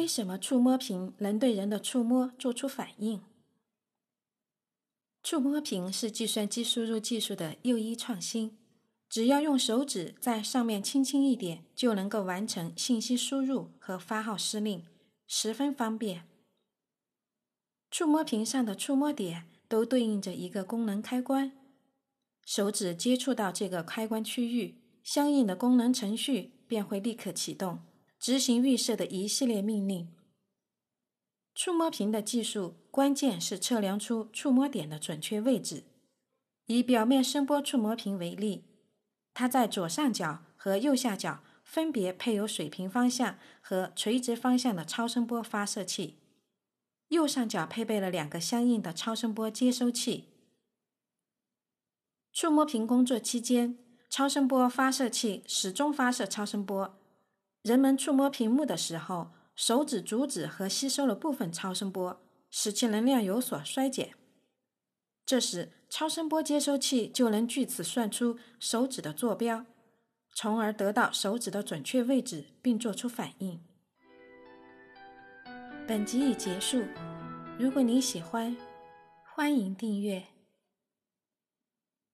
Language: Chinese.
为什么触摸屏能对人的触摸做出反应？触摸屏是计算机输入技术的又一创新，只要用手指在上面轻轻一点，就能够完成信息输入和发号施令，十分方便。触摸屏上的触摸点都对应着一个功能开关，手指接触到这个开关区域，相应的功能程序便会立刻启动，执行预设的一系列命令。触摸屏的技术关键是测量出触摸点的准确位置。以表面声波触摸屏为例，它在左上角和右下角分别配有水平方向和垂直方向的超声波发射器，右上角配备了两个相应的超声波接收器。触摸屏工作期间，超声波发射器始终发射超声波。人们触摸屏幕的时候，手指阻止和吸收了部分超声波，使其能量有所衰减。这时，超声波接收器就能据此算出手指的坐标，从而得到手指的准确位置，并做出反应。本集已结束，如果您喜欢，欢迎订阅。